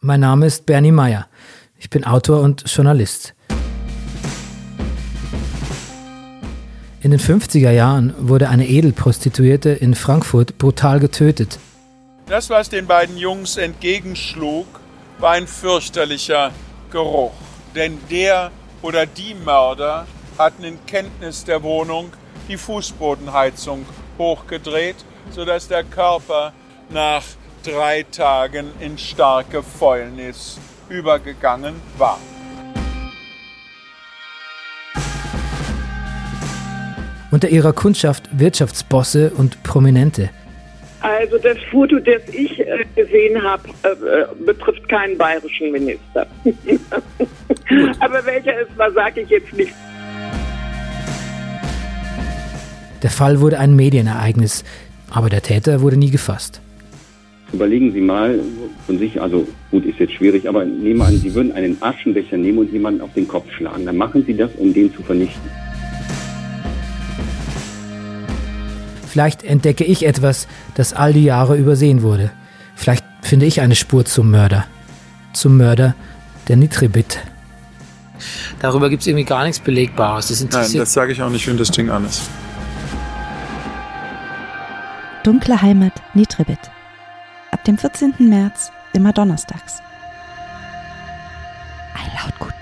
Mein Name ist Bernie Meyer. Ich bin Autor und Journalist. In den 50er Jahren wurde eine Edelprostituierte in Frankfurt brutal getötet. Das, was den beiden Jungs entgegenschlug, war ein fürchterlicher Geruch. Denn der oder die Mörder hatten in Kenntnis der Wohnung die Fußbodenheizung hochgedreht, sodass der Körper nach drei Tagen in starke Fäulnis übergegangen war. Unter ihrer Kundschaft Wirtschaftsbosse und Prominente. Also das Foto, das ich äh, gesehen habe, äh, äh, betrifft keinen bayerischen Minister. Aber welcher es war, sage ich jetzt nicht. Der Fall wurde ein Medienereignis, aber der Täter wurde nie gefasst. Überlegen Sie mal von sich, also gut, ist jetzt schwierig, aber nehmen wir an, Sie würden einen Aschenbecher nehmen und jemanden auf den Kopf schlagen. Dann machen Sie das, um den zu vernichten. Vielleicht entdecke ich etwas, das all die Jahre übersehen wurde. Vielleicht finde ich eine Spur zum Mörder. Zum Mörder der Nitribit. Darüber gibt es irgendwie gar nichts Belegbares. Das Nein, das sage ich auch nicht, wenn das Ding an ist. Dunkle Heimat Nitribit. Dem 14. März immer donnerstags. Ein Lautgut.